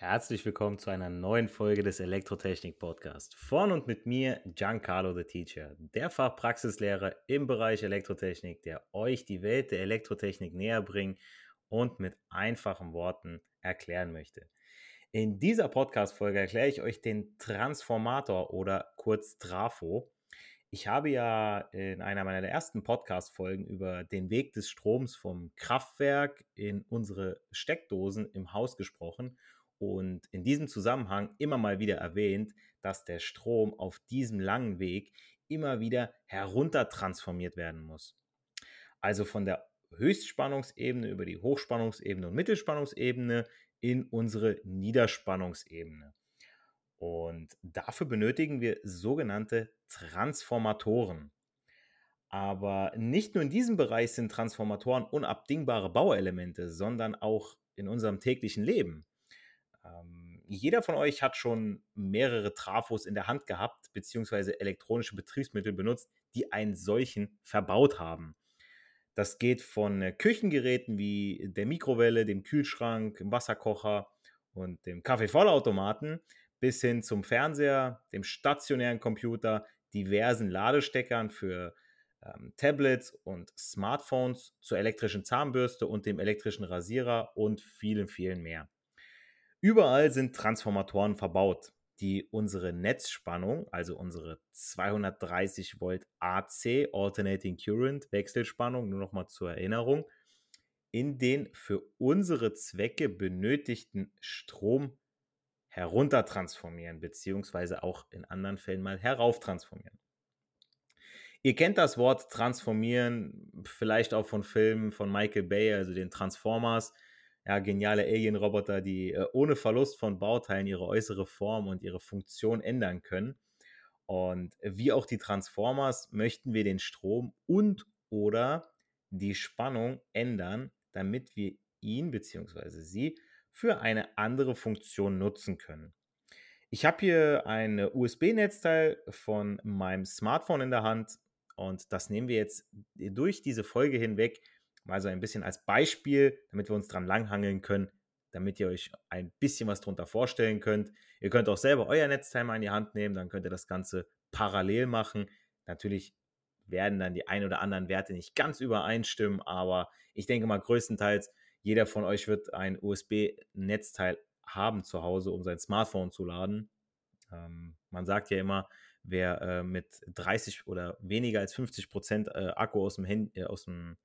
Herzlich willkommen zu einer neuen Folge des Elektrotechnik Podcast. Von und mit mir Giancarlo the Teacher, der Fachpraxislehrer im Bereich Elektrotechnik, der euch die Welt der Elektrotechnik näher bringen und mit einfachen Worten erklären möchte. In dieser Podcast-Folge erkläre ich euch den Transformator oder kurz Trafo. Ich habe ja in einer meiner ersten Podcast-Folgen über den Weg des Stroms vom Kraftwerk in unsere Steckdosen im Haus gesprochen und in diesem Zusammenhang immer mal wieder erwähnt, dass der Strom auf diesem langen Weg immer wieder heruntertransformiert werden muss. Also von der Höchstspannungsebene über die Hochspannungsebene und Mittelspannungsebene in unsere Niederspannungsebene. Und dafür benötigen wir sogenannte Transformatoren. Aber nicht nur in diesem Bereich sind Transformatoren unabdingbare Bauelemente, sondern auch in unserem täglichen Leben. Ähm, jeder von euch hat schon mehrere Trafos in der Hand gehabt, beziehungsweise elektronische Betriebsmittel benutzt, die einen solchen verbaut haben. Das geht von äh, Küchengeräten wie der Mikrowelle, dem Kühlschrank, dem Wasserkocher und dem Kaffeevollautomaten bis hin zum Fernseher, dem stationären Computer, diversen Ladesteckern für ähm, Tablets und Smartphones, zur elektrischen Zahnbürste und dem elektrischen Rasierer und vielen, vielen mehr. Überall sind Transformatoren verbaut, die unsere Netzspannung, also unsere 230 Volt AC, Alternating Current, Wechselspannung, nur noch mal zur Erinnerung, in den für unsere Zwecke benötigten Strom heruntertransformieren, beziehungsweise auch in anderen Fällen mal herauftransformieren. Ihr kennt das Wort transformieren, vielleicht auch von Filmen von Michael Bay, also den Transformers ja, geniale Alien-Roboter, die äh, ohne Verlust von Bauteilen ihre äußere Form und ihre Funktion ändern können. Und wie auch die Transformers möchten wir den Strom und oder die Spannung ändern, damit wir ihn bzw. sie für eine andere Funktion nutzen können. Ich habe hier ein USB-Netzteil von meinem Smartphone in der Hand und das nehmen wir jetzt durch diese Folge hinweg mal so ein bisschen als Beispiel, damit wir uns dran langhangeln können, damit ihr euch ein bisschen was drunter vorstellen könnt. Ihr könnt auch selber euer Netztimer in die Hand nehmen, dann könnt ihr das Ganze parallel machen. Natürlich werden dann die ein oder anderen Werte nicht ganz übereinstimmen, aber ich denke mal größtenteils jeder von euch wird ein USB-Netzteil haben zu Hause, um sein Smartphone zu laden. Ähm, man sagt ja immer, wer äh, mit 30 oder weniger als 50 Prozent äh, Akku aus dem, Hand, äh, aus dem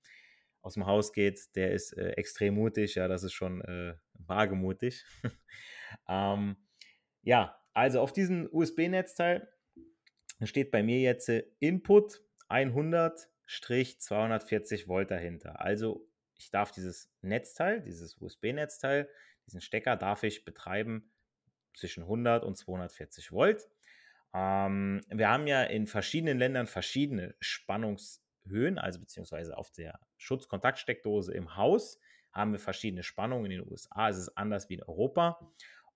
aus dem Haus geht, der ist äh, extrem mutig. Ja, das ist schon äh, wagemutig. ähm, ja, also auf diesem USB-Netzteil steht bei mir jetzt äh, Input 100-240 Volt dahinter. Also ich darf dieses Netzteil, dieses USB-Netzteil, diesen Stecker darf ich betreiben zwischen 100 und 240 Volt. Ähm, wir haben ja in verschiedenen Ländern verschiedene Spannungs- Höhen, also beziehungsweise auf der Schutzkontaktsteckdose im Haus, haben wir verschiedene Spannungen. In den USA ist es anders wie in Europa.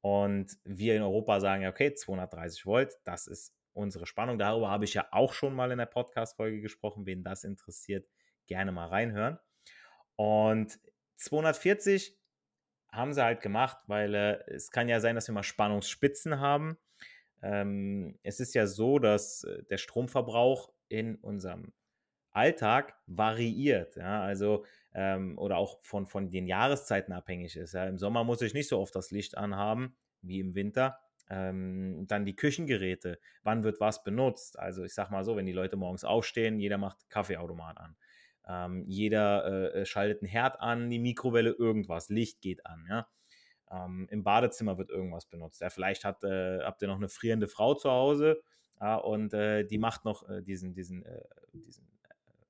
Und wir in Europa sagen ja, okay, 230 Volt, das ist unsere Spannung. Darüber habe ich ja auch schon mal in der Podcast-Folge gesprochen. Wen das interessiert, gerne mal reinhören. Und 240 haben sie halt gemacht, weil äh, es kann ja sein, dass wir mal Spannungsspitzen haben. Ähm, es ist ja so, dass äh, der Stromverbrauch in unserem Alltag variiert, ja, also ähm, oder auch von, von den Jahreszeiten abhängig ist. Ja. Im Sommer muss ich nicht so oft das Licht anhaben wie im Winter. Ähm, dann die Küchengeräte. Wann wird was benutzt? Also ich sag mal so, wenn die Leute morgens aufstehen, jeder macht Kaffeeautomat an. Ähm, jeder äh, äh schaltet einen Herd an, die Mikrowelle, irgendwas, Licht geht an, ja. Ähm, Im Badezimmer wird irgendwas benutzt. Ja, vielleicht hat, äh, habt ihr noch eine frierende Frau zu Hause ja, und äh, die macht noch äh, diesen, diesen, äh, diesen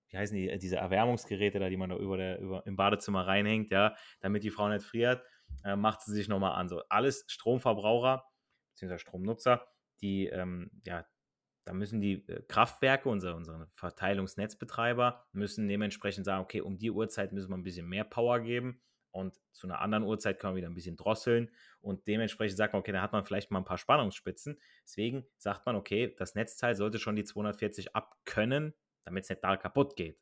wie heißen die, diese Erwärmungsgeräte da, die man da über der, über, im Badezimmer reinhängt, ja, damit die Frau nicht friert, äh, macht sie sich nochmal an. So, alles Stromverbraucher, beziehungsweise Stromnutzer, die, ähm, ja, da müssen die äh, Kraftwerke, unsere, unsere Verteilungsnetzbetreiber, müssen dementsprechend sagen, okay, um die Uhrzeit müssen wir ein bisschen mehr Power geben und zu einer anderen Uhrzeit können wir wieder ein bisschen drosseln und dementsprechend sagt man, okay, da hat man vielleicht mal ein paar Spannungsspitzen. Deswegen sagt man, okay, das Netzteil sollte schon die 240 abkönnen, damit es nicht da kaputt geht.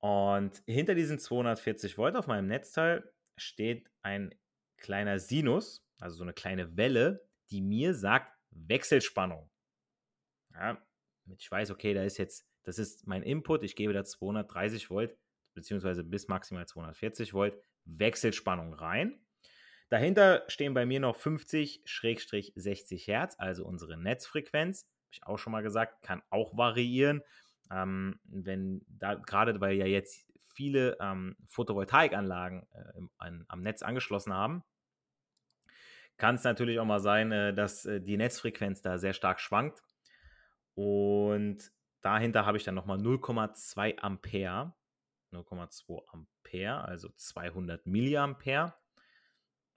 Und hinter diesen 240 Volt auf meinem Netzteil steht ein kleiner Sinus, also so eine kleine Welle, die mir sagt Wechselspannung. Ja, ich weiß, okay, da ist jetzt, das ist mein Input, ich gebe da 230 Volt beziehungsweise bis maximal 240 Volt Wechselspannung rein. Dahinter stehen bei mir noch 50-60 Hertz, also unsere Netzfrequenz. Ich auch schon mal gesagt, kann auch variieren. Ähm, wenn da, gerade weil ja jetzt viele ähm, Photovoltaikanlagen äh, im, an, am Netz angeschlossen haben, kann es natürlich auch mal sein, äh, dass äh, die Netzfrequenz da sehr stark schwankt. Und dahinter habe ich dann nochmal 0,2 Ampere. 0,2 Ampere, also 200 Milliampere.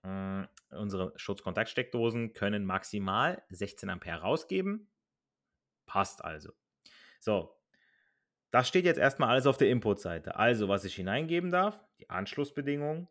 Äh, unsere Schutzkontaktsteckdosen können maximal 16 Ampere rausgeben. Passt also. So, das steht jetzt erstmal alles auf der Input-Seite. Also, was ich hineingeben darf, die Anschlussbedingungen.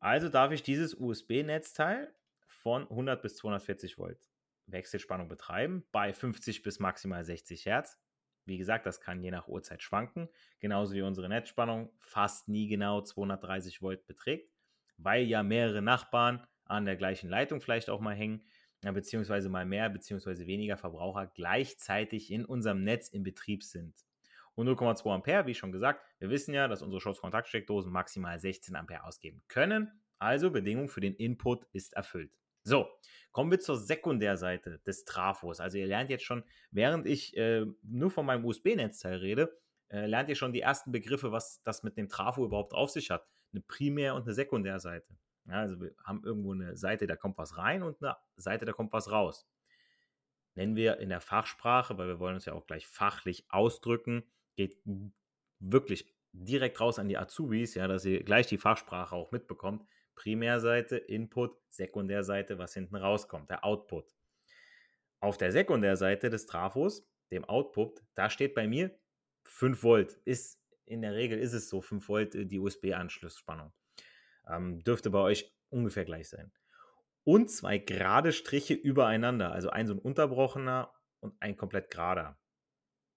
Also darf ich dieses USB-Netzteil von 100 bis 240 Volt Wechselspannung betreiben bei 50 bis maximal 60 Hertz. Wie gesagt, das kann je nach Uhrzeit schwanken, genauso wie unsere Netzspannung fast nie genau 230 Volt beträgt, weil ja mehrere Nachbarn an der gleichen Leitung vielleicht auch mal hängen, beziehungsweise mal mehr, beziehungsweise weniger Verbraucher gleichzeitig in unserem Netz in Betrieb sind. Und 0,2 Ampere, wie schon gesagt, wir wissen ja, dass unsere Schutzkontaktsteckdosen maximal 16 Ampere ausgeben können. Also Bedingung für den Input ist erfüllt. So, kommen wir zur Sekundärseite des Trafos. Also ihr lernt jetzt schon, während ich äh, nur von meinem USB-Netzteil rede, äh, lernt ihr schon die ersten Begriffe, was das mit dem Trafo überhaupt auf sich hat. Eine Primär- und eine Sekundärseite. Ja, also wir haben irgendwo eine Seite, da kommt was rein und eine Seite, da kommt was raus. Nennen wir in der Fachsprache, weil wir wollen uns ja auch gleich fachlich ausdrücken, geht wirklich direkt raus an die Azubis, ja, dass ihr gleich die Fachsprache auch mitbekommt. Primärseite, Input, Sekundärseite, was hinten rauskommt, der Output. Auf der Sekundärseite des Trafos, dem Output, da steht bei mir 5 Volt. Ist, in der Regel ist es so, 5 Volt äh, die USB-Anschlussspannung. Ähm, dürfte bei euch ungefähr gleich sein. Und zwei gerade Striche übereinander, also ein so ein unterbrochener und ein komplett gerader.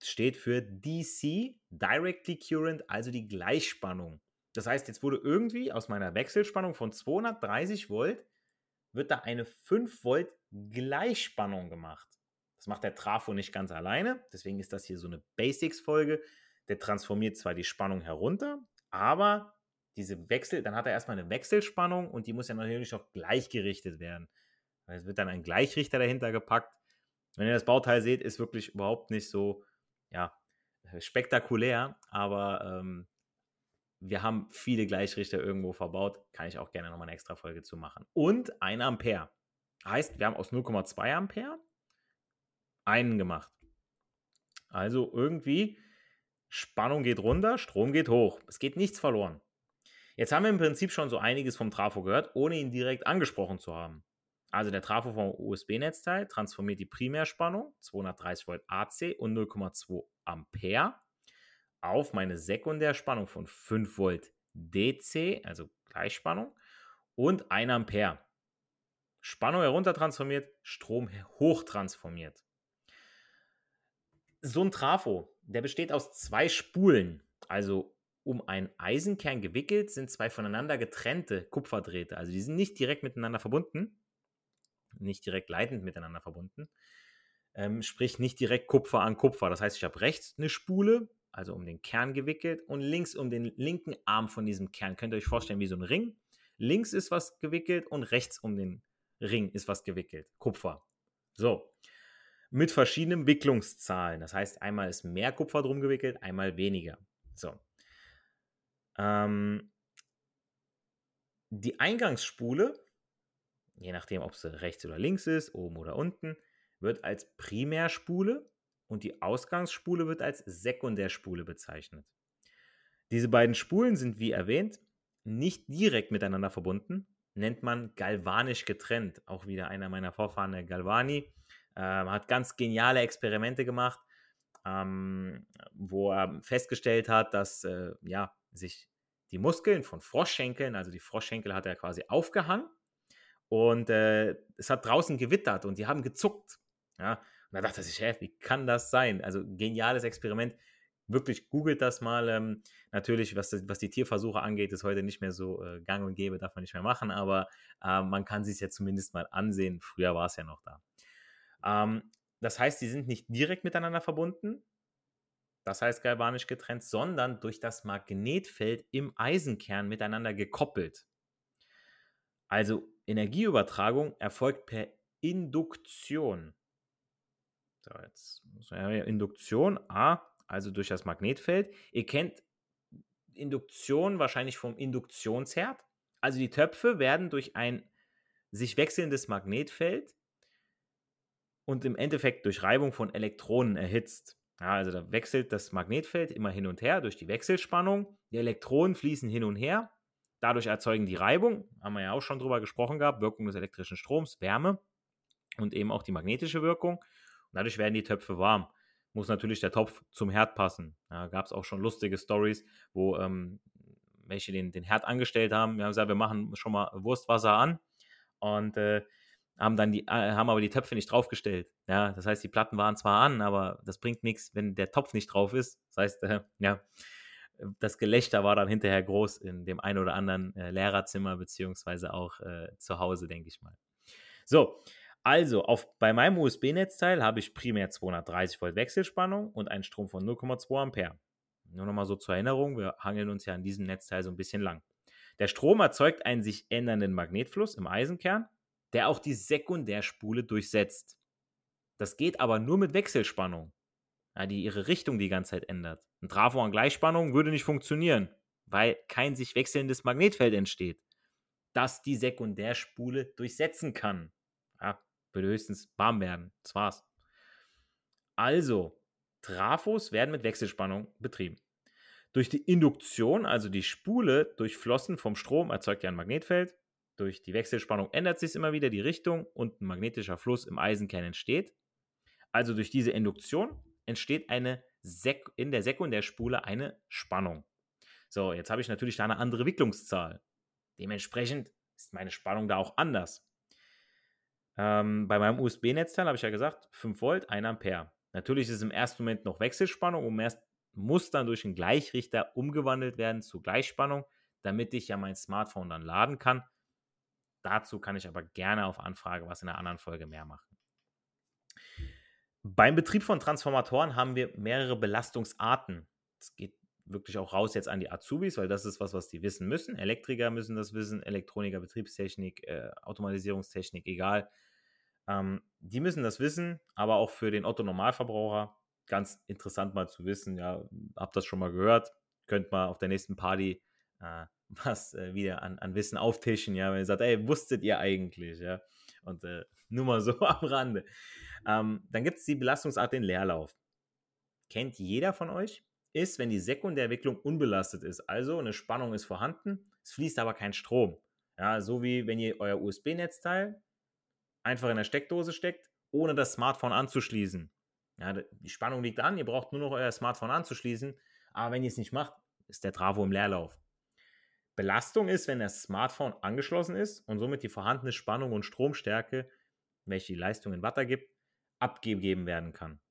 Steht für DC, Directly Current, also die Gleichspannung. Das heißt, jetzt wurde irgendwie aus meiner Wechselspannung von 230 Volt, wird da eine 5 Volt Gleichspannung gemacht. Das macht der Trafo nicht ganz alleine, deswegen ist das hier so eine Basics-Folge. Der transformiert zwar die Spannung herunter, aber diese Wechsel, dann hat er erstmal eine Wechselspannung und die muss ja natürlich auch gleichgerichtet werden. Es wird dann ein Gleichrichter dahinter gepackt. Wenn ihr das Bauteil seht, ist wirklich überhaupt nicht so, ja, spektakulär, aber ähm, wir haben viele Gleichrichter irgendwo verbaut. Kann ich auch gerne nochmal eine extra Folge zu machen. Und 1 Ampere. Heißt, wir haben aus 0,2 Ampere einen gemacht. Also irgendwie Spannung geht runter, Strom geht hoch. Es geht nichts verloren. Jetzt haben wir im Prinzip schon so einiges vom Trafo gehört, ohne ihn direkt angesprochen zu haben. Also der Trafo vom USB-Netzteil transformiert die Primärspannung 230 Volt AC und 0,2 Ampere auf meine Sekundärspannung von 5 Volt DC, also Gleichspannung, und 1 Ampere. Spannung heruntertransformiert, Strom hochtransformiert. So ein Trafo, der besteht aus zwei Spulen. Also um einen Eisenkern gewickelt sind zwei voneinander getrennte Kupferdrähte. Also die sind nicht direkt miteinander verbunden, nicht direkt leitend miteinander verbunden. Ähm, sprich nicht direkt Kupfer an Kupfer. Das heißt, ich habe rechts eine Spule, also um den Kern gewickelt, und links um den linken Arm von diesem Kern. Könnt ihr euch vorstellen wie so ein Ring. Links ist was gewickelt und rechts um den Ring ist was gewickelt. Kupfer. So. Mit verschiedenen Wicklungszahlen. Das heißt, einmal ist mehr Kupfer drum gewickelt, einmal weniger. So. Ähm, die Eingangsspule, je nachdem, ob sie rechts oder links ist, oben oder unten, wird als Primärspule und die Ausgangsspule wird als Sekundärspule bezeichnet. Diese beiden Spulen sind, wie erwähnt, nicht direkt miteinander verbunden, nennt man galvanisch getrennt. Auch wieder einer meiner Vorfahren, der Galvani, äh, hat ganz geniale Experimente gemacht, ähm, wo er festgestellt hat, dass äh, ja, sich die Muskeln von Froschschenkeln, also die Froschschenkel hat er quasi aufgehangen und äh, es hat draußen gewittert und die haben gezuckt. Ja, und da dachte ich, hä, wie kann das sein? Also geniales Experiment. Wirklich googelt das mal. Ähm, natürlich, was, was die Tierversuche angeht, ist heute nicht mehr so äh, gang und gäbe, darf man nicht mehr machen, aber äh, man kann sich ja zumindest mal ansehen. Früher war es ja noch da. Ähm, das heißt, die sind nicht direkt miteinander verbunden, das heißt galvanisch getrennt, sondern durch das Magnetfeld im Eisenkern miteinander gekoppelt. Also Energieübertragung erfolgt per Induktion. So, jetzt Induktion, A, also durch das Magnetfeld. Ihr kennt Induktion wahrscheinlich vom Induktionsherd. Also die Töpfe werden durch ein sich wechselndes Magnetfeld und im Endeffekt durch Reibung von Elektronen erhitzt. Ja, also da wechselt das Magnetfeld immer hin und her durch die Wechselspannung. Die Elektronen fließen hin und her. Dadurch erzeugen die Reibung, haben wir ja auch schon drüber gesprochen gehabt, Wirkung des elektrischen Stroms, Wärme und eben auch die magnetische Wirkung. Und dadurch werden die Töpfe warm. Muss natürlich der Topf zum Herd passen. Ja, Gab es auch schon lustige Stories, wo ähm, welche den, den Herd angestellt haben. Wir haben gesagt, wir machen schon mal Wurstwasser an. Und äh, haben dann die, äh, haben aber die Töpfe nicht draufgestellt. Ja, das heißt, die Platten waren zwar an, aber das bringt nichts, wenn der Topf nicht drauf ist. Das heißt, äh, ja, das Gelächter war dann hinterher groß in dem einen oder anderen äh, Lehrerzimmer, beziehungsweise auch äh, zu Hause, denke ich mal. So, also auf, bei meinem USB-Netzteil habe ich primär 230 Volt Wechselspannung und einen Strom von 0,2 Ampere. Nur nochmal so zur Erinnerung, wir hangeln uns ja an diesem Netzteil so ein bisschen lang. Der Strom erzeugt einen sich ändernden Magnetfluss im Eisenkern der auch die Sekundärspule durchsetzt. Das geht aber nur mit Wechselspannung, die ihre Richtung die ganze Zeit ändert. Ein Trafo an Gleichspannung würde nicht funktionieren, weil kein sich wechselndes Magnetfeld entsteht, das die Sekundärspule durchsetzen kann. Ja, würde höchstens warm werden. Das war's. Also, Trafos werden mit Wechselspannung betrieben. Durch die Induktion, also die Spule durchflossen vom Strom, erzeugt ja ein Magnetfeld. Durch die Wechselspannung ändert sich immer wieder die Richtung und ein magnetischer Fluss im Eisenkern entsteht. Also durch diese Induktion entsteht eine Sek in der Sekundärspule eine Spannung. So, jetzt habe ich natürlich da eine andere Wicklungszahl. Dementsprechend ist meine Spannung da auch anders. Ähm, bei meinem USB-Netzteil habe ich ja gesagt, 5 Volt, 1 Ampere. Natürlich ist im ersten Moment noch Wechselspannung und erst muss dann durch einen Gleichrichter umgewandelt werden zu Gleichspannung, damit ich ja mein Smartphone dann laden kann. Dazu kann ich aber gerne auf Anfrage was in einer anderen Folge mehr machen. Beim Betrieb von Transformatoren haben wir mehrere Belastungsarten. Es geht wirklich auch raus jetzt an die Azubis, weil das ist was, was die wissen müssen. Elektriker müssen das wissen, Elektroniker, Betriebstechnik, äh, Automatisierungstechnik, egal. Ähm, die müssen das wissen, aber auch für den Otto-Normalverbraucher ganz interessant mal zu wissen. Ja, habt das schon mal gehört, könnt mal auf der nächsten Party äh, was äh, wieder an, an Wissen auftischen, ja, wenn ihr sagt, ey, wusstet ihr eigentlich, ja, und äh, nur mal so am Rande. Ähm, dann gibt es die Belastungsart den Leerlauf. Kennt jeder von euch? Ist, wenn die Sekundärwicklung unbelastet ist, also eine Spannung ist vorhanden, es fließt aber kein Strom. Ja, so wie wenn ihr euer USB-Netzteil einfach in der Steckdose steckt, ohne das Smartphone anzuschließen. Ja, die Spannung liegt an, ihr braucht nur noch euer Smartphone anzuschließen, aber wenn ihr es nicht macht, ist der Travo im Leerlauf. Belastung ist, wenn das Smartphone angeschlossen ist und somit die vorhandene Spannung und Stromstärke, welche die Leistung in Watt ergibt, abgegeben werden kann.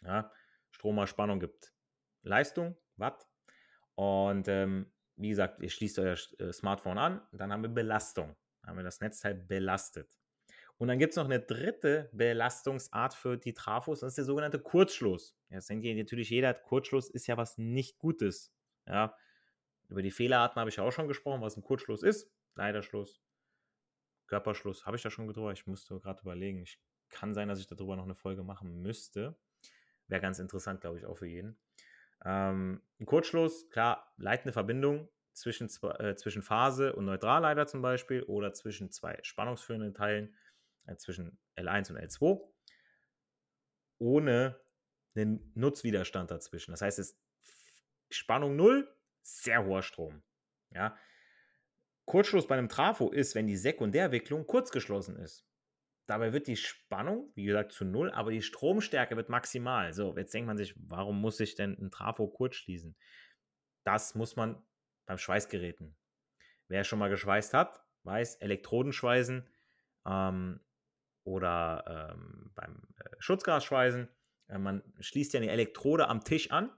Ja, Strom mal Spannung gibt Leistung, Watt. Und ähm, wie gesagt, ihr schließt euer äh, Smartphone an, dann haben wir Belastung. Dann haben wir das Netzteil belastet. Und dann gibt es noch eine dritte Belastungsart für die Trafos, das ist der sogenannte Kurzschluss. Jetzt denkt ihr natürlich, jeder Kurzschluss ist ja was nicht Gutes. Ja, über die Fehlerarten habe ich auch schon gesprochen, was ein Kurzschluss ist. Leiterschluss, Körperschluss, habe ich da schon drüber. Ich musste gerade überlegen. Ich kann sein, dass ich darüber noch eine Folge machen müsste. Wäre ganz interessant, glaube ich, auch für jeden. Ähm, ein Kurzschluss, klar, leitende Verbindung zwischen, äh, zwischen Phase und Neutralleiter zum Beispiel oder zwischen zwei spannungsführenden Teilen, äh, zwischen L1 und L2, ohne einen Nutzwiderstand dazwischen. Das heißt, es ist Spannung 0, sehr hoher Strom. Ja. Kurzschluss bei einem Trafo ist, wenn die Sekundärwicklung kurzgeschlossen ist. Dabei wird die Spannung, wie gesagt, zu null, aber die Stromstärke wird maximal. So, jetzt denkt man sich, warum muss ich denn ein Trafo kurz schließen? Das muss man beim Schweißgeräten. Wer schon mal geschweißt hat, weiß, Elektrodenschweißen ähm, oder ähm, beim äh, Schutzgasschweißen, äh, man schließt ja eine Elektrode am Tisch an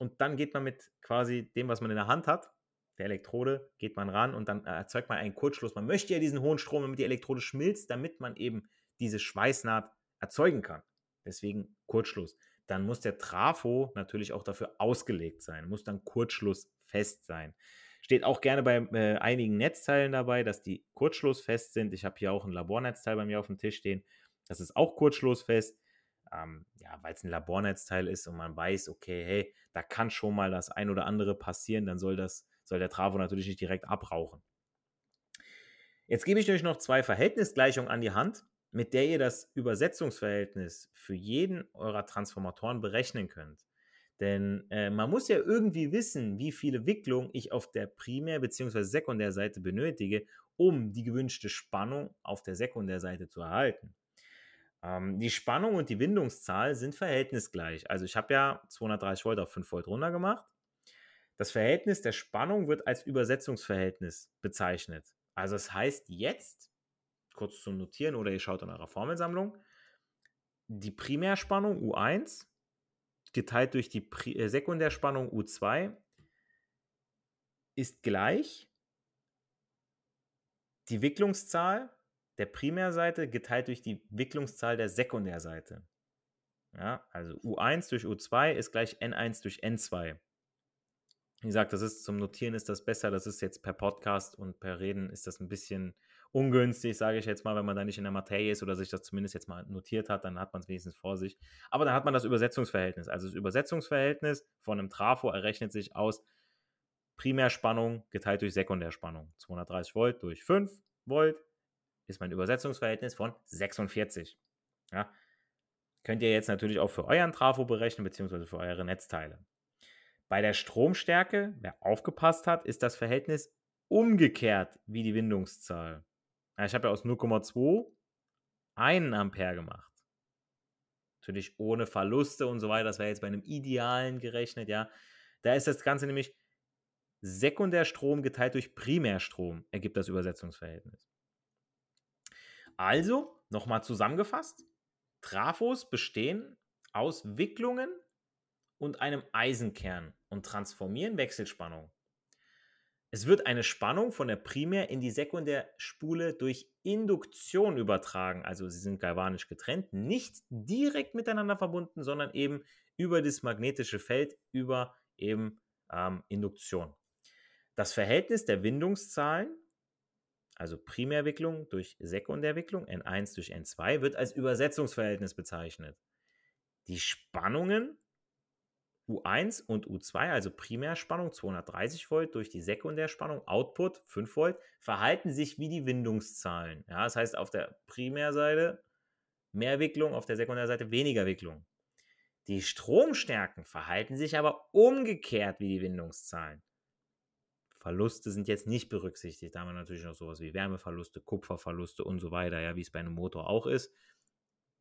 und dann geht man mit quasi dem, was man in der Hand hat, der Elektrode, geht man ran und dann erzeugt man einen Kurzschluss. Man möchte ja diesen hohen Strom, damit die Elektrode schmilzt, damit man eben diese Schweißnaht erzeugen kann. Deswegen Kurzschluss. Dann muss der Trafo natürlich auch dafür ausgelegt sein, muss dann kurzschlussfest sein. Steht auch gerne bei äh, einigen Netzteilen dabei, dass die kurzschlussfest sind. Ich habe hier auch ein Labornetzteil bei mir auf dem Tisch stehen. Das ist auch kurzschlussfest. Ähm, ja, weil es ein Labornetzteil ist und man weiß, okay, hey, da kann schon mal das ein oder andere passieren, dann soll das soll der Trafo natürlich nicht direkt abrauchen. Jetzt gebe ich euch noch zwei Verhältnisgleichungen an die Hand, mit der ihr das Übersetzungsverhältnis für jeden eurer Transformatoren berechnen könnt. Denn äh, man muss ja irgendwie wissen, wie viele Wicklungen ich auf der Primär- bzw. Sekundärseite benötige, um die gewünschte Spannung auf der Sekundärseite zu erhalten. Ähm, die Spannung und die Windungszahl sind verhältnisgleich. Also ich habe ja 230 Volt auf 5 Volt runter gemacht. Das Verhältnis der Spannung wird als Übersetzungsverhältnis bezeichnet. Also das heißt jetzt, kurz zum Notieren oder ihr schaut in eurer Formelsammlung, die Primärspannung U1 geteilt durch die äh, Sekundärspannung U2 ist gleich die Wicklungszahl der Primärseite geteilt durch die Wicklungszahl der Sekundärseite. Ja, also U1 durch U2 ist gleich N1 durch N2. Wie gesagt, das ist zum Notieren ist das besser. Das ist jetzt per Podcast und per Reden ist das ein bisschen ungünstig, sage ich jetzt mal, wenn man da nicht in der Materie ist oder sich das zumindest jetzt mal notiert hat, dann hat man es wenigstens vor sich. Aber dann hat man das Übersetzungsverhältnis. Also das Übersetzungsverhältnis von einem Trafo errechnet sich aus Primärspannung geteilt durch Sekundärspannung. 230 Volt durch 5 Volt ist mein Übersetzungsverhältnis von 46. Ja. Könnt ihr jetzt natürlich auch für euren Trafo berechnen, beziehungsweise für eure Netzteile. Bei der Stromstärke, wer aufgepasst hat, ist das Verhältnis umgekehrt wie die Windungszahl. ich habe ja aus 0,2 1 Ampere gemacht. Natürlich ohne Verluste und so weiter. Das wäre jetzt bei einem idealen gerechnet, ja. Da ist das Ganze nämlich Sekundärstrom geteilt durch Primärstrom, ergibt das Übersetzungsverhältnis. Also, nochmal zusammengefasst: Trafos bestehen aus Wicklungen und einem Eisenkern und transformieren Wechselspannung. Es wird eine Spannung von der Primär- in die Sekundärspule durch Induktion übertragen, also sie sind galvanisch getrennt, nicht direkt miteinander verbunden, sondern eben über das magnetische Feld, über eben ähm, Induktion. Das Verhältnis der Windungszahlen, also Primärwicklung durch Sekundärwicklung, N1 durch N2, wird als Übersetzungsverhältnis bezeichnet. Die Spannungen U1 und U2, also Primärspannung 230 Volt durch die Sekundärspannung Output 5 Volt, verhalten sich wie die Windungszahlen. Ja, das heißt auf der Primärseite mehr Wicklung, auf der Sekundärseite weniger Wicklung. Die Stromstärken verhalten sich aber umgekehrt wie die Windungszahlen. Verluste sind jetzt nicht berücksichtigt. Da haben wir natürlich noch sowas wie Wärmeverluste, Kupferverluste und so weiter, ja, wie es bei einem Motor auch ist.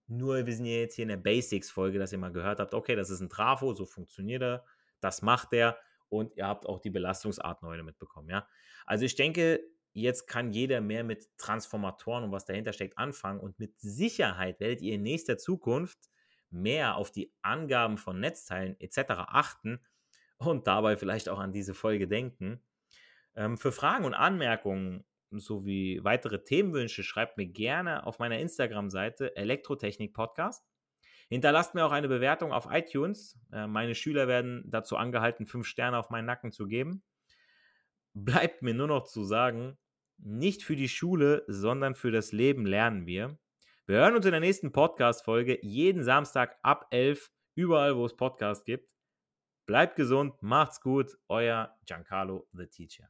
Nur wir sind ja jetzt hier in der Basics-Folge, dass ihr mal gehört habt, okay, das ist ein Trafo, so funktioniert er, das macht er und ihr habt auch die Belastungsarten heute mitbekommen, ja. Also ich denke, jetzt kann jeder mehr mit Transformatoren und was dahinter steckt anfangen und mit Sicherheit werdet ihr in nächster Zukunft mehr auf die Angaben von Netzteilen etc. achten und dabei vielleicht auch an diese Folge denken. Ähm, für Fragen und Anmerkungen sowie weitere Themenwünsche schreibt mir gerne auf meiner Instagram-Seite Elektrotechnik Podcast. Hinterlasst mir auch eine Bewertung auf iTunes. Äh, meine Schüler werden dazu angehalten, fünf Sterne auf meinen Nacken zu geben. Bleibt mir nur noch zu sagen, nicht für die Schule, sondern für das Leben lernen wir. Wir hören uns in der nächsten Podcast-Folge jeden Samstag ab 11, überall wo es Podcasts gibt. Bleibt gesund, macht's gut, euer Giancarlo the Teacher.